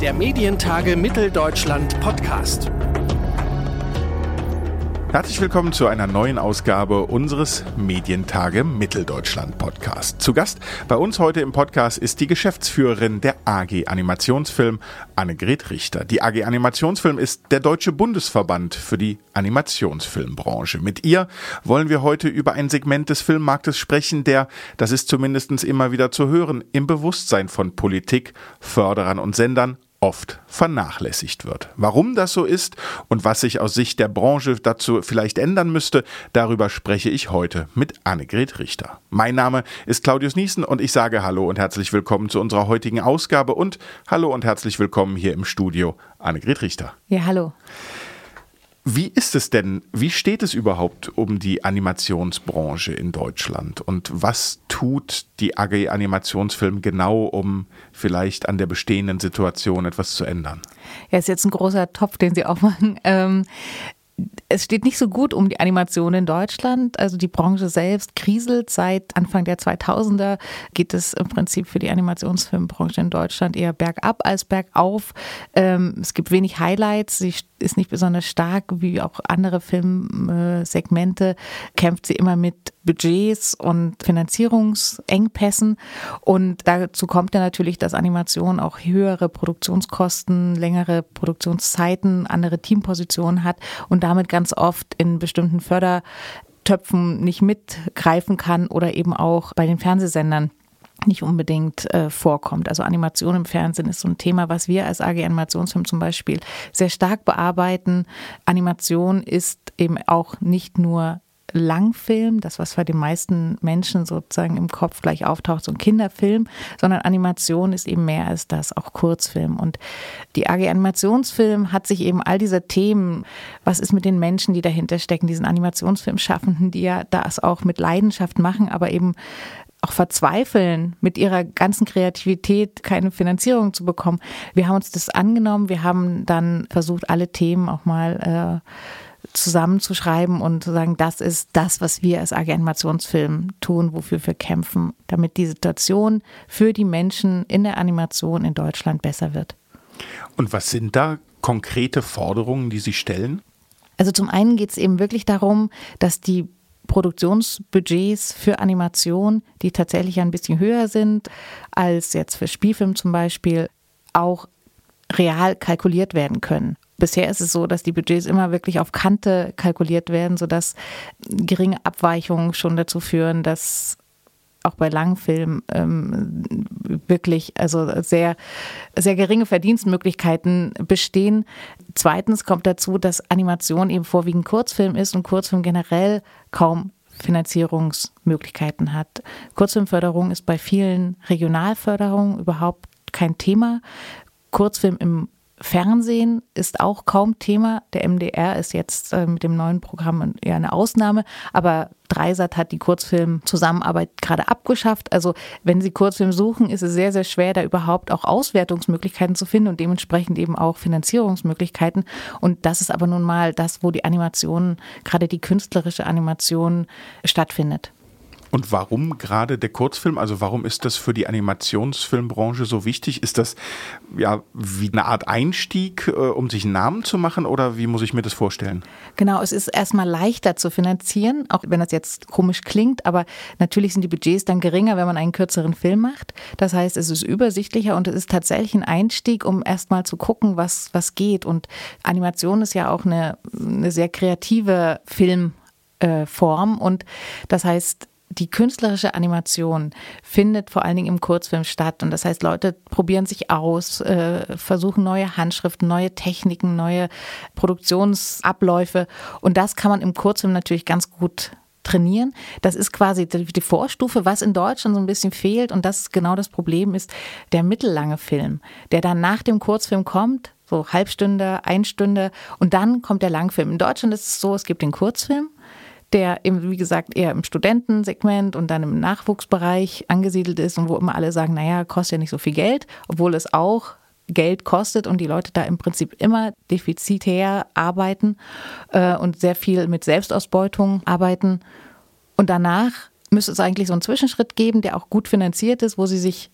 Der Medientage Mitteldeutschland Podcast. Herzlich willkommen zu einer neuen Ausgabe unseres Medientage Mitteldeutschland Podcast. Zu Gast bei uns heute im Podcast ist die Geschäftsführerin der AG Animationsfilm, Annegret Richter. Die AG Animationsfilm ist der Deutsche Bundesverband für die Animationsfilmbranche. Mit ihr wollen wir heute über ein Segment des Filmmarktes sprechen, der, das ist zumindest immer wieder zu hören, im Bewusstsein von Politik, Förderern und Sendern oft vernachlässigt wird. Warum das so ist und was sich aus Sicht der Branche dazu vielleicht ändern müsste, darüber spreche ich heute mit Annegret Richter. Mein Name ist Claudius Niesen und ich sage Hallo und herzlich willkommen zu unserer heutigen Ausgabe und Hallo und herzlich willkommen hier im Studio Annegret Richter. Ja, hallo. Wie ist es denn, wie steht es überhaupt um die Animationsbranche in Deutschland und was tut die AG Animationsfilm genau, um vielleicht an der bestehenden Situation etwas zu ändern? Ja, ist jetzt ein großer Topf, den Sie aufmachen. Ähm, es steht nicht so gut um die Animation in Deutschland. Also die Branche selbst kriselt. Seit Anfang der 2000er geht es im Prinzip für die Animationsfilmbranche in Deutschland eher bergab als bergauf. Ähm, es gibt wenig Highlights. Sie ist nicht besonders stark, wie auch andere Filmsegmente. Kämpft sie immer mit Budgets und Finanzierungsengpässen. Und dazu kommt ja natürlich, dass Animation auch höhere Produktionskosten, längere Produktionszeiten, andere Teampositionen hat und damit ganz oft in bestimmten Fördertöpfen nicht mitgreifen kann oder eben auch bei den Fernsehsendern nicht unbedingt äh, vorkommt. Also Animation im Fernsehen ist so ein Thema, was wir als AG Animationsfilm zum Beispiel sehr stark bearbeiten. Animation ist eben auch nicht nur Langfilm, das was bei den meisten Menschen sozusagen im Kopf gleich auftaucht, so ein Kinderfilm, sondern Animation ist eben mehr als das, auch Kurzfilm. Und die AG Animationsfilm hat sich eben all diese Themen, was ist mit den Menschen, die dahinter stecken, diesen Animationsfilmschaffenden, die ja das auch mit Leidenschaft machen, aber eben auch verzweifeln, mit ihrer ganzen Kreativität keine Finanzierung zu bekommen. Wir haben uns das angenommen, wir haben dann versucht, alle Themen auch mal äh, zusammenzuschreiben und zu sagen, das ist das, was wir als AG Animationsfilm tun, wofür wir kämpfen, damit die Situation für die Menschen in der Animation in Deutschland besser wird. Und was sind da konkrete Forderungen, die Sie stellen? Also zum einen geht es eben wirklich darum, dass die Produktionsbudgets für Animation, die tatsächlich ein bisschen höher sind als jetzt für Spielfilm zum Beispiel, auch real kalkuliert werden können. Bisher ist es so, dass die Budgets immer wirklich auf Kante kalkuliert werden, sodass geringe Abweichungen schon dazu führen, dass auch bei Langfilmen ähm, wirklich also sehr, sehr geringe Verdienstmöglichkeiten bestehen. Zweitens kommt dazu, dass Animation eben vorwiegend Kurzfilm ist und Kurzfilm generell kaum Finanzierungsmöglichkeiten hat. Kurzfilmförderung ist bei vielen Regionalförderungen überhaupt kein Thema. Kurzfilm im Fernsehen ist auch kaum Thema. Der MDR ist jetzt äh, mit dem neuen Programm eher eine Ausnahme, aber Dreisat hat die Kurzfilm-Zusammenarbeit gerade abgeschafft. Also wenn Sie Kurzfilm suchen, ist es sehr, sehr schwer, da überhaupt auch Auswertungsmöglichkeiten zu finden und dementsprechend eben auch Finanzierungsmöglichkeiten. Und das ist aber nun mal das, wo die Animation, gerade die künstlerische Animation stattfindet. Und warum gerade der Kurzfilm? Also warum ist das für die Animationsfilmbranche so wichtig? Ist das ja wie eine Art Einstieg, äh, um sich einen Namen zu machen oder wie muss ich mir das vorstellen? Genau, es ist erstmal leichter zu finanzieren, auch wenn das jetzt komisch klingt, aber natürlich sind die Budgets dann geringer, wenn man einen kürzeren Film macht. Das heißt, es ist übersichtlicher und es ist tatsächlich ein Einstieg, um erstmal zu gucken, was, was geht. Und Animation ist ja auch eine, eine sehr kreative Filmform und das heißt, die künstlerische Animation findet vor allen Dingen im Kurzfilm statt. Und das heißt, Leute probieren sich aus, äh, versuchen neue Handschriften, neue Techniken, neue Produktionsabläufe. Und das kann man im Kurzfilm natürlich ganz gut trainieren. Das ist quasi die Vorstufe, was in Deutschland so ein bisschen fehlt. Und das ist genau das Problem ist der mittellange Film, der dann nach dem Kurzfilm kommt, so Halbstunde, Einstunde und dann kommt der Langfilm. In Deutschland ist es so, es gibt den Kurzfilm der eben, wie gesagt, eher im Studentensegment und dann im Nachwuchsbereich angesiedelt ist und wo immer alle sagen, naja, kostet ja nicht so viel Geld, obwohl es auch Geld kostet und die Leute da im Prinzip immer defizitär arbeiten äh, und sehr viel mit Selbstausbeutung arbeiten. Und danach müsste es eigentlich so einen Zwischenschritt geben, der auch gut finanziert ist, wo sie sich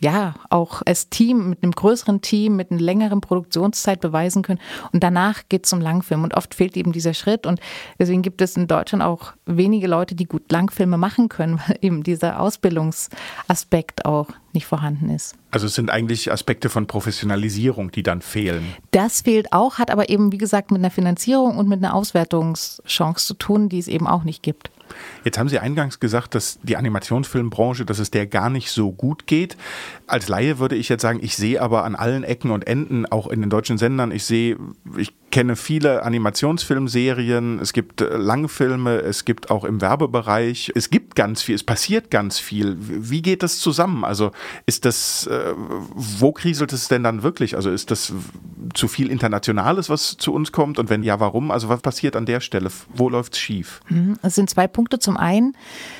ja, auch als Team, mit einem größeren Team, mit einer längeren Produktionszeit beweisen können. Und danach geht es zum Langfilm. Und oft fehlt eben dieser Schritt. Und deswegen gibt es in Deutschland auch wenige Leute, die gut Langfilme machen können, weil eben dieser Ausbildungsaspekt auch nicht vorhanden ist. Also es sind eigentlich Aspekte von Professionalisierung, die dann fehlen. Das fehlt auch, hat aber eben, wie gesagt, mit einer Finanzierung und mit einer Auswertungschance zu tun, die es eben auch nicht gibt. Jetzt haben Sie eingangs gesagt, dass die Animationsfilmbranche, dass es der gar nicht so gut geht. Als Laie würde ich jetzt sagen, ich sehe aber an allen Ecken und Enden, auch in den deutschen Sendern, ich sehe, ich kenne viele Animationsfilmserien, es gibt äh, Langfilme, es gibt auch im Werbebereich, es gibt ganz viel, es passiert ganz viel. Wie geht das zusammen? Also ist das, äh, wo kriselt es denn dann wirklich? Also ist das zu viel Internationales, was zu uns kommt? Und wenn ja, warum? Also was passiert an der Stelle? Wo läuft es schief? Mhm. Es sind zwei Punkte. Zum einen,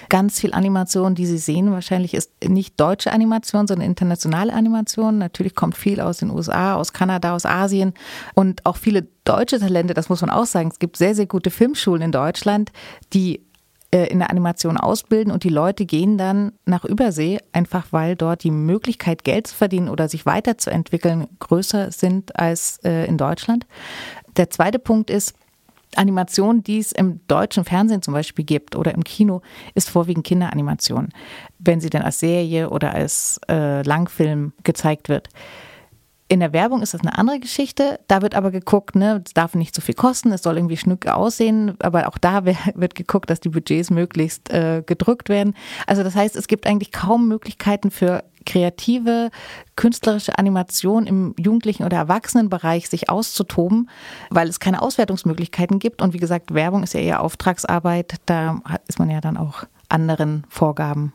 ganz viel Animation, die Sie sehen, wahrscheinlich ist nicht deutsche Animation, sondern internationale Animation. Natürlich kommt viel aus den USA, aus Kanada, aus Asien und auch viele deutsche Talente, das muss man auch sagen. Es gibt sehr, sehr gute Filmschulen in Deutschland, die äh, in der Animation ausbilden und die Leute gehen dann nach Übersee, einfach weil dort die Möglichkeit, Geld zu verdienen oder sich weiterzuentwickeln, größer sind als äh, in Deutschland. Der zweite Punkt ist, Animation, die es im deutschen Fernsehen zum Beispiel gibt oder im Kino, ist vorwiegend Kinderanimation, wenn sie dann als Serie oder als äh, Langfilm gezeigt wird. In der Werbung ist das eine andere Geschichte. Da wird aber geguckt, ne, es darf nicht zu viel kosten, es soll irgendwie schnuck aussehen, aber auch da wird geguckt, dass die Budgets möglichst äh, gedrückt werden. Also das heißt, es gibt eigentlich kaum Möglichkeiten für kreative, künstlerische Animation im jugendlichen oder Erwachsenenbereich sich auszutoben, weil es keine Auswertungsmöglichkeiten gibt. Und wie gesagt, Werbung ist ja eher Auftragsarbeit. Da ist man ja dann auch anderen Vorgaben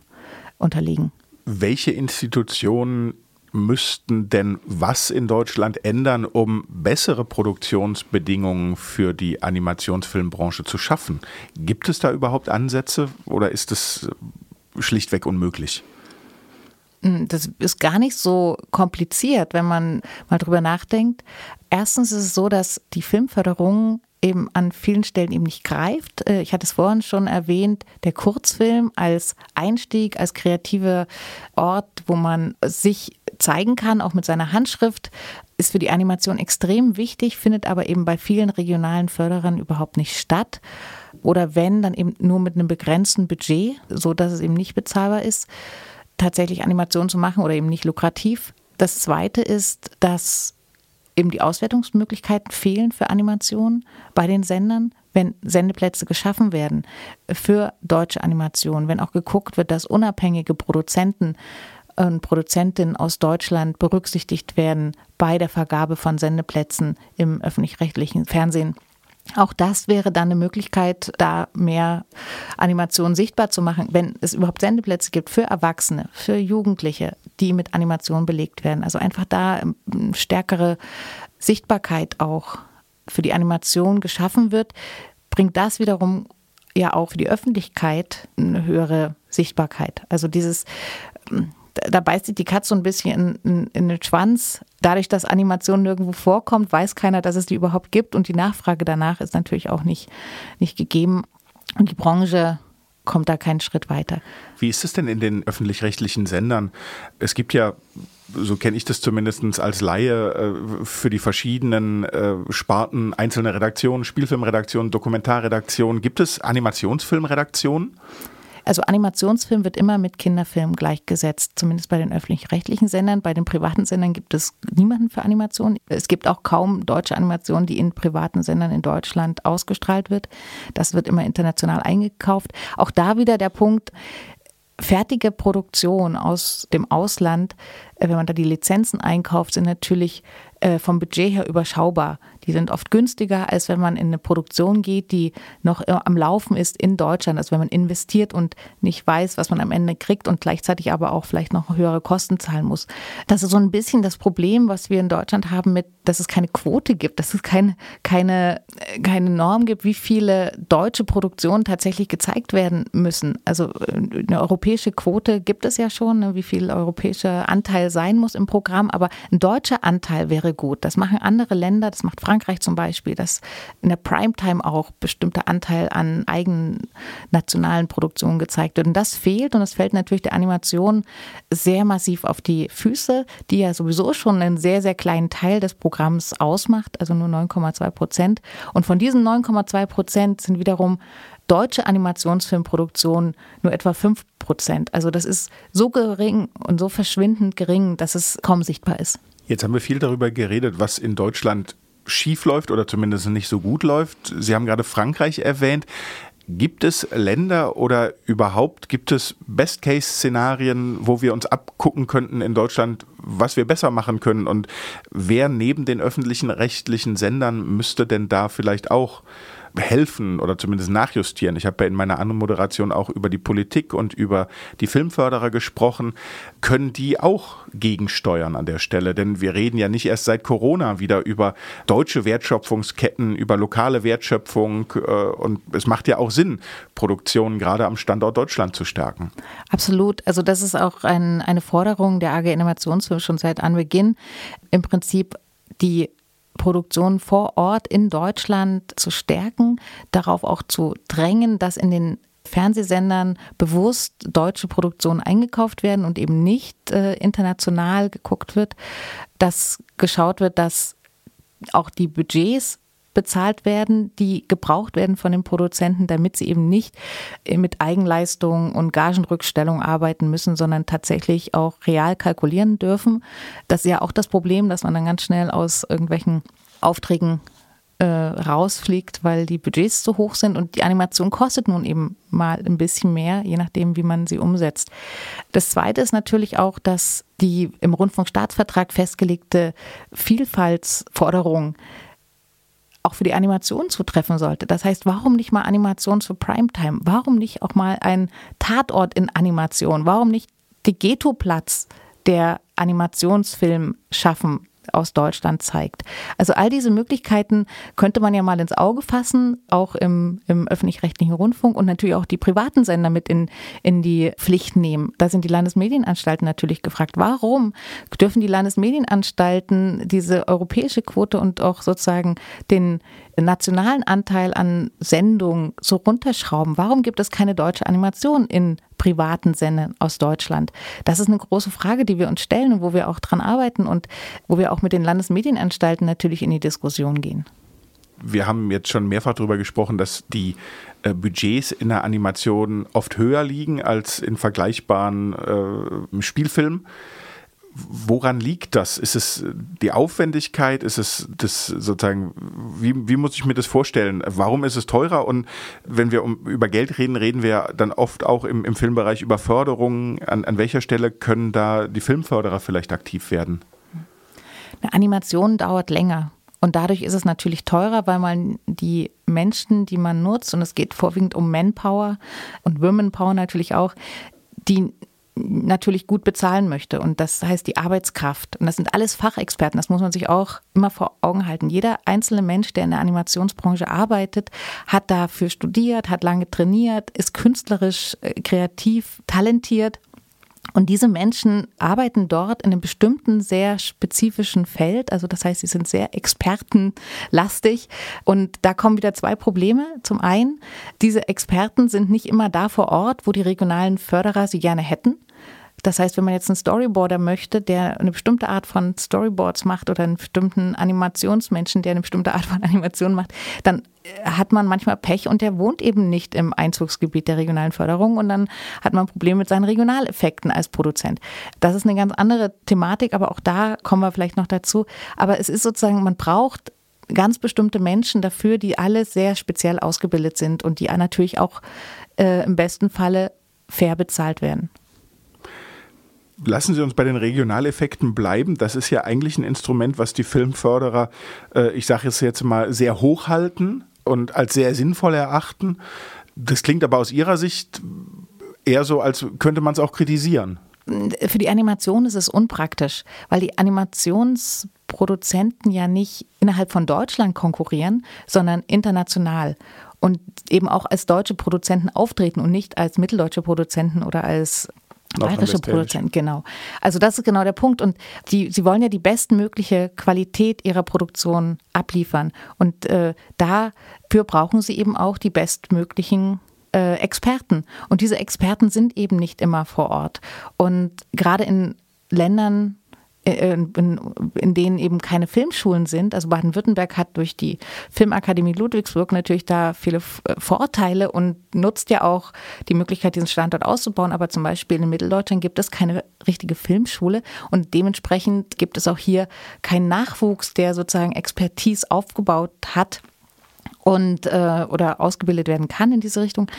unterlegen. Welche Institutionen müssten denn was in Deutschland ändern, um bessere Produktionsbedingungen für die Animationsfilmbranche zu schaffen? Gibt es da überhaupt Ansätze oder ist es schlichtweg unmöglich? Hm, das ist gar nicht so kompliziert, wenn man mal drüber nachdenkt. Erstens ist es so, dass die Filmförderung eben an vielen Stellen eben nicht greift. Äh, ich hatte es vorhin schon erwähnt, der Kurzfilm als Einstieg, als kreativer Ort, wo man sich zeigen kann, auch mit seiner Handschrift, ist für die Animation extrem wichtig, findet aber eben bei vielen regionalen Förderern überhaupt nicht statt. Oder wenn, dann eben nur mit einem begrenzten Budget, so dass es eben nicht bezahlbar ist, tatsächlich Animation zu machen oder eben nicht lukrativ. Das zweite ist, dass eben die Auswertungsmöglichkeiten fehlen für Animationen bei den Sendern, wenn Sendeplätze geschaffen werden für deutsche Animationen, wenn auch geguckt wird, dass unabhängige Produzenten und Produzentinnen aus Deutschland berücksichtigt werden bei der Vergabe von Sendeplätzen im öffentlich-rechtlichen Fernsehen. Auch das wäre dann eine Möglichkeit, da mehr Animationen sichtbar zu machen, wenn es überhaupt Sendeplätze gibt für Erwachsene, für Jugendliche, die mit Animationen belegt werden. Also einfach da eine stärkere Sichtbarkeit auch für die Animation geschaffen wird, bringt das wiederum ja auch für die Öffentlichkeit eine höhere Sichtbarkeit. Also dieses da beißt sich die Katze so ein bisschen in, in, in, den Schwanz. Dadurch, dass Animation nirgendwo vorkommt, weiß keiner, dass es die überhaupt gibt und die Nachfrage danach ist natürlich auch nicht, nicht gegeben. Und die Branche kommt da keinen Schritt weiter. Wie ist es denn in den öffentlich-rechtlichen Sendern? Es gibt ja, so kenne ich das zumindest als Laie, äh, für die verschiedenen äh, Sparten einzelne Redaktionen, Spielfilmredaktionen, Dokumentarredaktionen. Gibt es Animationsfilmredaktionen? Also Animationsfilm wird immer mit Kinderfilm gleichgesetzt, zumindest bei den öffentlich-rechtlichen Sendern. Bei den privaten Sendern gibt es niemanden für Animation. Es gibt auch kaum deutsche Animation, die in privaten Sendern in Deutschland ausgestrahlt wird. Das wird immer international eingekauft. Auch da wieder der Punkt, fertige Produktion aus dem Ausland, wenn man da die Lizenzen einkauft, sind natürlich äh, vom Budget her überschaubar. Die sind oft günstiger, als wenn man in eine Produktion geht, die noch am Laufen ist in Deutschland. Also wenn man investiert und nicht weiß, was man am Ende kriegt und gleichzeitig aber auch vielleicht noch höhere Kosten zahlen muss. Das ist so ein bisschen das Problem, was wir in Deutschland haben mit, dass es keine Quote gibt, dass es keine, keine, keine Norm gibt, wie viele deutsche Produktionen tatsächlich gezeigt werden müssen. Also eine europäische Quote gibt es ja schon, ne, wie viel europäischer Anteil sein muss im Programm, aber ein deutscher Anteil wäre gut. Das machen andere Länder, das macht Frankreich zum Beispiel, dass in der Primetime auch bestimmter Anteil an eigenen nationalen Produktionen gezeigt wird. Und das fehlt und das fällt natürlich der Animation sehr massiv auf die Füße, die ja sowieso schon einen sehr, sehr kleinen Teil des Programms ausmacht, also nur 9,2 Prozent. Und von diesen 9,2 Prozent sind wiederum deutsche Animationsfilmproduktion nur etwa 5 Prozent. Also das ist so gering und so verschwindend gering, dass es kaum sichtbar ist. Jetzt haben wir viel darüber geredet, was in Deutschland schief läuft oder zumindest nicht so gut läuft. Sie haben gerade Frankreich erwähnt. Gibt es Länder oder überhaupt gibt es Best-Case-Szenarien, wo wir uns abgucken könnten in Deutschland, was wir besser machen können? Und wer neben den öffentlichen rechtlichen Sendern müsste denn da vielleicht auch helfen oder zumindest nachjustieren. Ich habe ja in meiner anderen Moderation auch über die Politik und über die Filmförderer gesprochen. Können die auch gegensteuern an der Stelle? Denn wir reden ja nicht erst seit Corona wieder über deutsche Wertschöpfungsketten, über lokale Wertschöpfung äh, und es macht ja auch Sinn, Produktionen gerade am Standort Deutschland zu stärken. Absolut. Also das ist auch ein, eine Forderung der AG Innovationsfilm schon seit Anbeginn. Im Prinzip die Produktion vor Ort in Deutschland zu stärken, darauf auch zu drängen, dass in den Fernsehsendern bewusst deutsche Produktionen eingekauft werden und eben nicht äh, international geguckt wird, dass geschaut wird, dass auch die Budgets bezahlt werden, die gebraucht werden von den Produzenten, damit sie eben nicht mit Eigenleistung und Gagenrückstellung arbeiten müssen, sondern tatsächlich auch real kalkulieren dürfen. Das ist ja auch das Problem, dass man dann ganz schnell aus irgendwelchen Aufträgen äh, rausfliegt, weil die Budgets zu hoch sind und die Animation kostet nun eben mal ein bisschen mehr, je nachdem, wie man sie umsetzt. Das Zweite ist natürlich auch, dass die im Rundfunkstaatsvertrag festgelegte Vielfaltsforderung auch für die Animation zutreffen sollte. Das heißt, warum nicht mal Animation zu Primetime? Warum nicht auch mal ein Tatort in Animation? Warum nicht die Ghetto-Platz der Animationsfilm schaffen? Aus Deutschland zeigt. Also all diese Möglichkeiten könnte man ja mal ins Auge fassen, auch im, im öffentlich-rechtlichen Rundfunk und natürlich auch die privaten Sender mit in, in die Pflicht nehmen. Da sind die Landesmedienanstalten natürlich gefragt, warum dürfen die Landesmedienanstalten diese europäische Quote und auch sozusagen den nationalen Anteil an Sendungen so runterschrauben? Warum gibt es keine deutsche Animation in privaten Sendern aus Deutschland? Das ist eine große Frage, die wir uns stellen und wo wir auch dran arbeiten und wo wir auch mit den Landesmedienanstalten natürlich in die Diskussion gehen. Wir haben jetzt schon mehrfach darüber gesprochen, dass die äh, Budgets in der Animation oft höher liegen als in vergleichbaren äh, Spielfilmen. Woran liegt das? Ist es die Aufwendigkeit? Ist es das sozusagen, wie, wie muss ich mir das vorstellen? Warum ist es teurer? Und wenn wir um, über Geld reden, reden wir dann oft auch im, im Filmbereich über Förderungen. An, an welcher Stelle können da die Filmförderer vielleicht aktiv werden? Eine Animation dauert länger. Und dadurch ist es natürlich teurer, weil man die Menschen, die man nutzt, und es geht vorwiegend um Manpower und Womenpower natürlich auch, die natürlich gut bezahlen möchte. Und das heißt die Arbeitskraft. Und das sind alles Fachexperten. Das muss man sich auch immer vor Augen halten. Jeder einzelne Mensch, der in der Animationsbranche arbeitet, hat dafür studiert, hat lange trainiert, ist künstlerisch, äh, kreativ, talentiert und diese Menschen arbeiten dort in einem bestimmten, sehr spezifischen Feld. Also das heißt, sie sind sehr expertenlastig. Und da kommen wieder zwei Probleme. Zum einen, diese Experten sind nicht immer da vor Ort, wo die regionalen Förderer sie gerne hätten. Das heißt, wenn man jetzt einen Storyboarder möchte, der eine bestimmte Art von Storyboards macht oder einen bestimmten Animationsmenschen, der eine bestimmte Art von Animation macht, dann äh, hat man manchmal Pech und der wohnt eben nicht im Einzugsgebiet der regionalen Förderung und dann hat man ein Problem mit seinen Regionaleffekten als Produzent. Das ist eine ganz andere Thematik, aber auch da kommen wir vielleicht noch dazu. Aber es ist sozusagen, man braucht ganz bestimmte Menschen dafür, die alle sehr speziell ausgebildet sind und die natürlich auch äh, im besten Falle fair bezahlt werden. Lassen Sie uns bei den Regionaleffekten bleiben. Das ist ja eigentlich ein Instrument, was die Filmförderer, äh, ich sage es jetzt mal, sehr hochhalten und als sehr sinnvoll erachten. Das klingt aber aus Ihrer Sicht eher so, als könnte man es auch kritisieren. Für die Animation ist es unpraktisch, weil die Animationsproduzenten ja nicht innerhalb von Deutschland konkurrieren, sondern international und eben auch als deutsche Produzenten auftreten und nicht als mitteldeutsche Produzenten oder als Bayerische Produzenten, genau. Also das ist genau der Punkt. Und die, sie wollen ja die bestmögliche Qualität ihrer Produktion abliefern. Und äh, dafür brauchen sie eben auch die bestmöglichen äh, Experten. Und diese Experten sind eben nicht immer vor Ort. Und gerade in Ländern, in, in, denen eben keine Filmschulen sind. Also Baden-Württemberg hat durch die Filmakademie Ludwigsburg natürlich da viele äh, Vorteile und nutzt ja auch die Möglichkeit, diesen Standort auszubauen. Aber zum Beispiel in Mitteldeutschland gibt es keine richtige Filmschule und dementsprechend gibt es auch hier keinen Nachwuchs, der sozusagen Expertise aufgebaut hat und äh, oder ausgebildet werden kann in diese Richtung.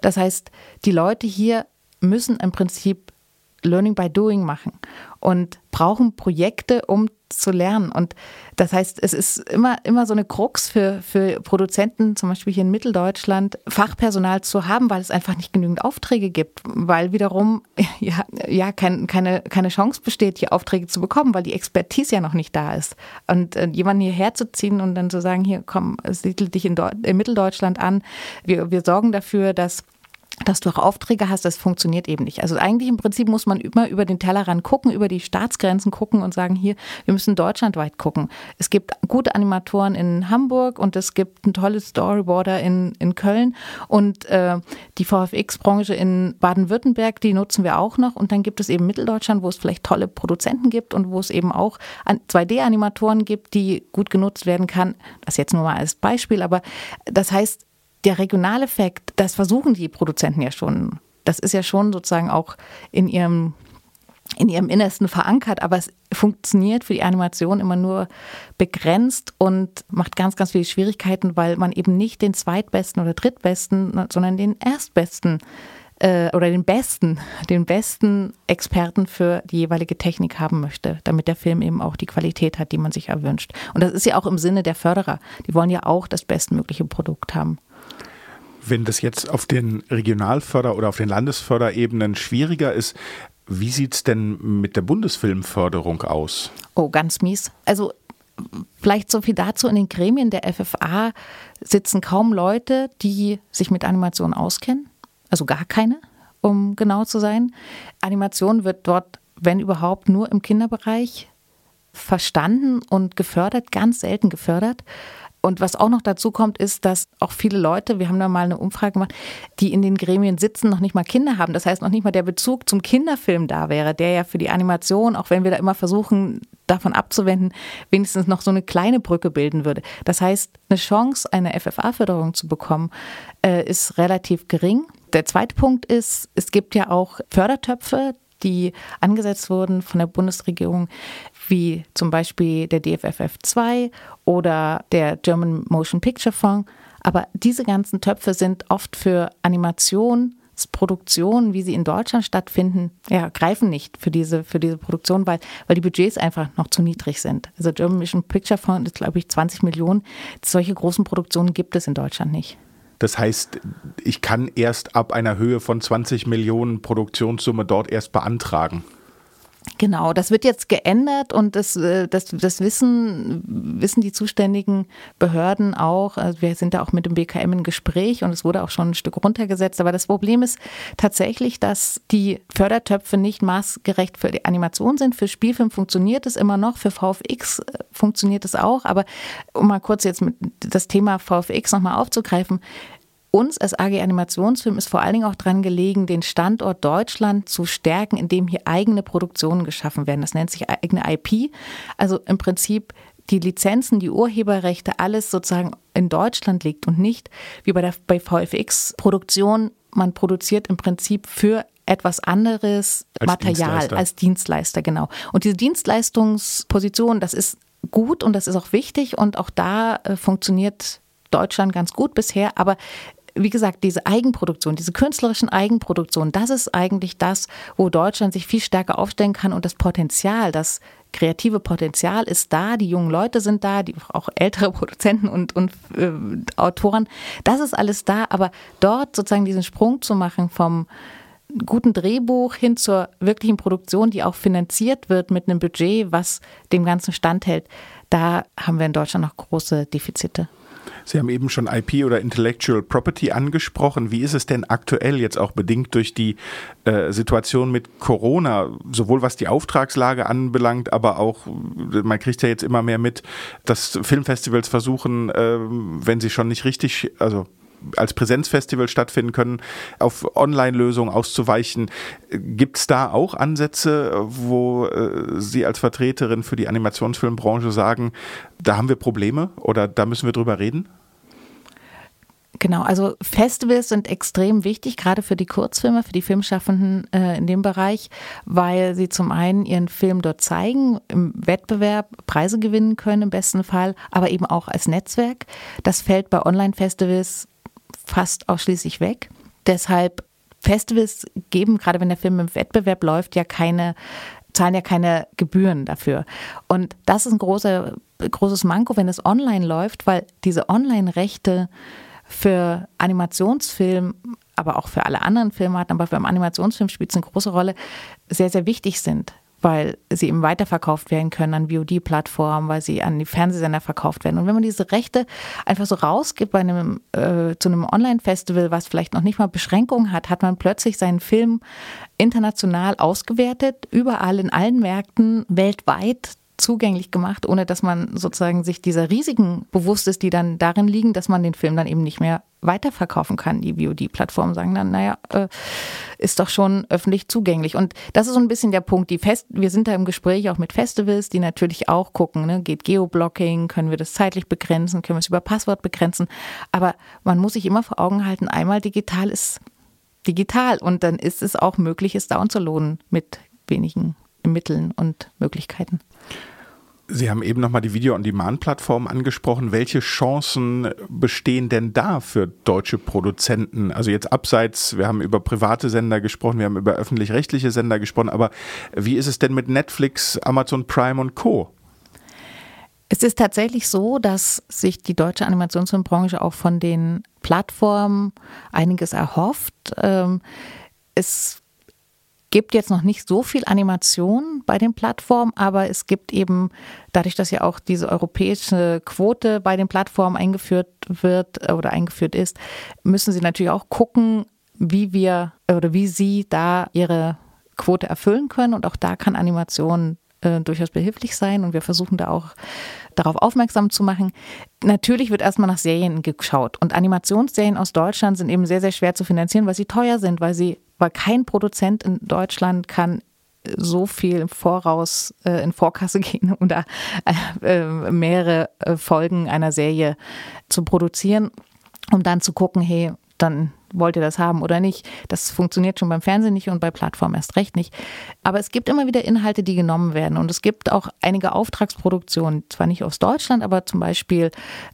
Das heißt, die Leute hier müssen im Prinzip Learning by Doing machen und brauchen Projekte, um zu lernen. Und das heißt, es ist immer, immer so eine Krux für, für Produzenten, zum Beispiel hier in Mitteldeutschland, Fachpersonal zu haben, weil es einfach nicht genügend Aufträge gibt, weil wiederum ja, ja kein, keine, keine Chance besteht, hier Aufträge zu bekommen, weil die Expertise ja noch nicht da ist. Und äh, jemanden hierher zu ziehen und dann zu sagen, hier komm, siedel dich in, in Mitteldeutschland an, wir, wir sorgen dafür, dass dass du auch Aufträge hast, das funktioniert eben nicht. Also eigentlich im Prinzip muss man immer über den Tellerrand gucken, über die Staatsgrenzen gucken und sagen, hier, wir müssen deutschlandweit gucken. Es gibt gute Animatoren in Hamburg und es gibt ein tolles Storyboarder in, in Köln und äh, die VFX-Branche in Baden-Württemberg, die nutzen wir auch noch und dann gibt es eben Mitteldeutschland, wo es vielleicht tolle Produzenten gibt und wo es eben auch 2D-Animatoren gibt, die gut genutzt werden kann. Das jetzt nur mal als Beispiel, aber das heißt, der Regionaleffekt, das versuchen die Produzenten ja schon. Das ist ja schon sozusagen auch in ihrem, in ihrem Innersten verankert, aber es funktioniert für die Animation immer nur begrenzt und macht ganz, ganz viele Schwierigkeiten, weil man eben nicht den zweitbesten oder drittbesten, sondern den erstbesten äh, oder den besten, den besten Experten für die jeweilige Technik haben möchte, damit der Film eben auch die Qualität hat, die man sich erwünscht. Und das ist ja auch im Sinne der Förderer. Die wollen ja auch das bestmögliche Produkt haben. Wenn das jetzt auf den Regionalförder- oder auf den Landesförderebenen schwieriger ist, wie sieht es denn mit der Bundesfilmförderung aus? Oh, ganz mies. Also vielleicht so viel dazu. In den Gremien der FFA sitzen kaum Leute, die sich mit Animation auskennen. Also gar keine, um genau zu sein. Animation wird dort, wenn überhaupt, nur im Kinderbereich verstanden und gefördert, ganz selten gefördert. Und was auch noch dazu kommt, ist, dass auch viele Leute, wir haben da mal eine Umfrage gemacht, die in den Gremien sitzen, noch nicht mal Kinder haben. Das heißt, noch nicht mal der Bezug zum Kinderfilm da wäre, der ja für die Animation, auch wenn wir da immer versuchen, davon abzuwenden, wenigstens noch so eine kleine Brücke bilden würde. Das heißt, eine Chance, eine FFA-Förderung zu bekommen, äh, ist relativ gering. Der zweite Punkt ist, es gibt ja auch Fördertöpfe, die angesetzt wurden von der Bundesregierung, wie zum Beispiel der DFFF 2 oder der German Motion Picture Fonds. Aber diese ganzen Töpfe sind oft für Animationsproduktionen, wie sie in Deutschland stattfinden, ja, greifen nicht für diese, für diese Produktion, weil, weil die Budgets einfach noch zu niedrig sind. Also German Motion Picture Fonds ist, glaube ich, 20 Millionen. Solche großen Produktionen gibt es in Deutschland nicht. Das heißt, ich kann erst ab einer Höhe von 20 Millionen Produktionssumme dort erst beantragen. Genau, das wird jetzt geändert und das, äh, das, das wissen, wissen die zuständigen Behörden auch. Also wir sind da auch mit dem BKM im Gespräch und es wurde auch schon ein Stück runtergesetzt. Aber das Problem ist tatsächlich, dass die Fördertöpfe nicht maßgerecht für die Animation sind. Für Spielfilm funktioniert es immer noch, für VFX äh, funktioniert es auch. Aber um mal kurz jetzt mit das Thema VFX nochmal aufzugreifen, uns als AG Animationsfilm ist vor allen Dingen auch daran gelegen, den Standort Deutschland zu stärken, indem hier eigene Produktionen geschaffen werden. Das nennt sich eigene IP. Also im Prinzip die Lizenzen, die Urheberrechte, alles sozusagen in Deutschland liegt und nicht wie bei der bei VFX-Produktion. Man produziert im Prinzip für etwas anderes als Material Dienstleister. als Dienstleister, genau. Und diese Dienstleistungsposition, das ist gut und das ist auch wichtig und auch da äh, funktioniert Deutschland ganz gut bisher, aber wie gesagt, diese Eigenproduktion, diese künstlerischen Eigenproduktionen, das ist eigentlich das, wo Deutschland sich viel stärker aufstellen kann und das Potenzial, das kreative Potenzial ist da, die jungen Leute sind da, die auch ältere Produzenten und, und äh, Autoren, das ist alles da, aber dort sozusagen diesen Sprung zu machen vom guten Drehbuch hin zur wirklichen Produktion, die auch finanziert wird mit einem Budget, was dem Ganzen standhält, da haben wir in Deutschland noch große Defizite. Sie haben eben schon IP oder Intellectual Property angesprochen. Wie ist es denn aktuell jetzt auch bedingt durch die äh, Situation mit Corona, sowohl was die Auftragslage anbelangt, aber auch, man kriegt ja jetzt immer mehr mit, dass Filmfestivals versuchen, äh, wenn sie schon nicht richtig, also als Präsenzfestival stattfinden können, auf Online-Lösungen auszuweichen. Gibt es da auch Ansätze, wo äh, Sie als Vertreterin für die Animationsfilmbranche sagen, da haben wir Probleme oder da müssen wir drüber reden? Genau, also Festivals sind extrem wichtig, gerade für die Kurzfilme, für die Filmschaffenden äh, in dem Bereich, weil sie zum einen ihren Film dort zeigen, im Wettbewerb Preise gewinnen können im besten Fall, aber eben auch als Netzwerk. Das fällt bei Online-Festivals fast ausschließlich weg. Deshalb Festivals geben, gerade wenn der Film im Wettbewerb läuft, ja keine, zahlen ja keine Gebühren dafür. Und das ist ein großer, großes Manko, wenn es online läuft, weil diese Online-Rechte für Animationsfilm, aber auch für alle anderen Filmarten, aber beim Animationsfilm spielt es eine große Rolle, sehr, sehr wichtig sind weil sie eben weiterverkauft werden können an VOD-Plattformen, weil sie an die Fernsehsender verkauft werden. Und wenn man diese Rechte einfach so rausgibt bei einem, äh, zu einem Online-Festival, was vielleicht noch nicht mal Beschränkungen hat, hat man plötzlich seinen Film international ausgewertet, überall in allen Märkten weltweit zugänglich gemacht, ohne dass man sozusagen sich dieser Risiken bewusst ist, die dann darin liegen, dass man den Film dann eben nicht mehr weiterverkaufen kann. Die VOD-Plattformen sagen dann, naja, äh, ist doch schon öffentlich zugänglich. Und das ist so ein bisschen der Punkt. Die Fest wir sind da im Gespräch auch mit Festivals, die natürlich auch gucken, ne? geht Geoblocking, können wir das zeitlich begrenzen, können wir es über Passwort begrenzen. Aber man muss sich immer vor Augen halten, einmal digital ist digital und dann ist es auch möglich, es downzuladen mit wenigen Mitteln und Möglichkeiten. Sie haben eben nochmal die Video-on-Demand-Plattform angesprochen. Welche Chancen bestehen denn da für deutsche Produzenten? Also jetzt abseits, wir haben über private Sender gesprochen, wir haben über öffentlich-rechtliche Sender gesprochen, aber wie ist es denn mit Netflix, Amazon Prime und Co? Es ist tatsächlich so, dass sich die deutsche Animationsfilmbranche auch von den Plattformen einiges erhofft. Ähm, es gibt jetzt noch nicht so viel Animation bei den Plattformen, aber es gibt eben, dadurch, dass ja auch diese europäische Quote bei den Plattformen eingeführt wird oder eingeführt ist, müssen sie natürlich auch gucken, wie wir oder wie sie da ihre Quote erfüllen können. Und auch da kann Animation äh, durchaus behilflich sein. Und wir versuchen da auch darauf aufmerksam zu machen. Natürlich wird erstmal nach Serien geschaut. Und Animationsserien aus Deutschland sind eben sehr, sehr schwer zu finanzieren, weil sie teuer sind, weil sie weil kein Produzent in Deutschland kann so viel im Voraus äh, in Vorkasse gehen oder äh, mehrere äh, Folgen einer Serie zu produzieren, um dann zu gucken, hey, dann wollt ihr das haben oder nicht. Das funktioniert schon beim Fernsehen nicht und bei Plattformen erst recht nicht. Aber es gibt immer wieder Inhalte, die genommen werden. Und es gibt auch einige Auftragsproduktionen, zwar nicht aus Deutschland, aber zum Beispiel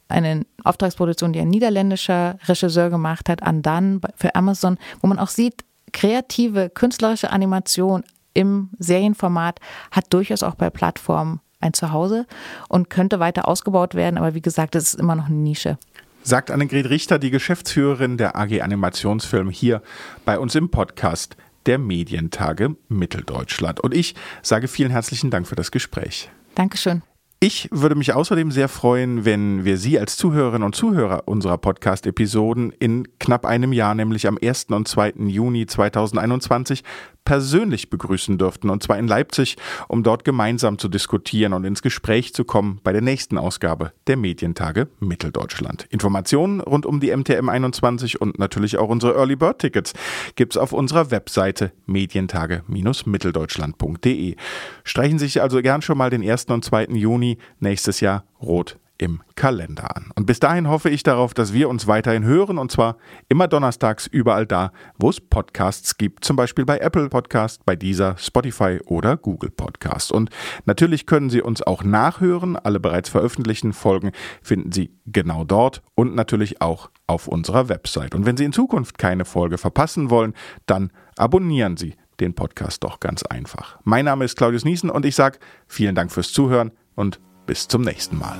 eine Auftragsproduktion, die ein niederländischer Regisseur gemacht hat, Andan für Amazon, wo man auch sieht, kreative, künstlerische Animation im Serienformat hat durchaus auch bei Plattformen ein Zuhause und könnte weiter ausgebaut werden. Aber wie gesagt, es ist immer noch eine Nische. Sagt Annegret Richter, die Geschäftsführerin der AG Animationsfilm hier bei uns im Podcast der Medientage Mitteldeutschland. Und ich sage vielen herzlichen Dank für das Gespräch. Dankeschön. Ich würde mich außerdem sehr freuen, wenn wir Sie als Zuhörerinnen und Zuhörer unserer Podcast-Episoden in knapp einem Jahr, nämlich am 1. und 2. Juni 2021, persönlich begrüßen dürften, und zwar in Leipzig, um dort gemeinsam zu diskutieren und ins Gespräch zu kommen bei der nächsten Ausgabe der Medientage Mitteldeutschland. Informationen rund um die MTM 21 und natürlich auch unsere Early Bird Tickets gibt's auf unserer Webseite medientage-mitteldeutschland.de. Streichen Sie sich also gern schon mal den 1. und 2. Juni nächstes Jahr rot im Kalender an. Und bis dahin hoffe ich darauf, dass wir uns weiterhin hören und zwar immer donnerstags überall da, wo es Podcasts gibt, zum Beispiel bei Apple Podcast, bei dieser, Spotify oder Google Podcast. Und natürlich können Sie uns auch nachhören. Alle bereits veröffentlichten Folgen finden Sie genau dort und natürlich auch auf unserer Website. Und wenn Sie in Zukunft keine Folge verpassen wollen, dann abonnieren Sie den Podcast doch ganz einfach. Mein Name ist Claudius Niesen und ich sage vielen Dank fürs Zuhören und bis zum nächsten Mal.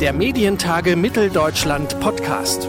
Der Medientage Mitteldeutschland Podcast.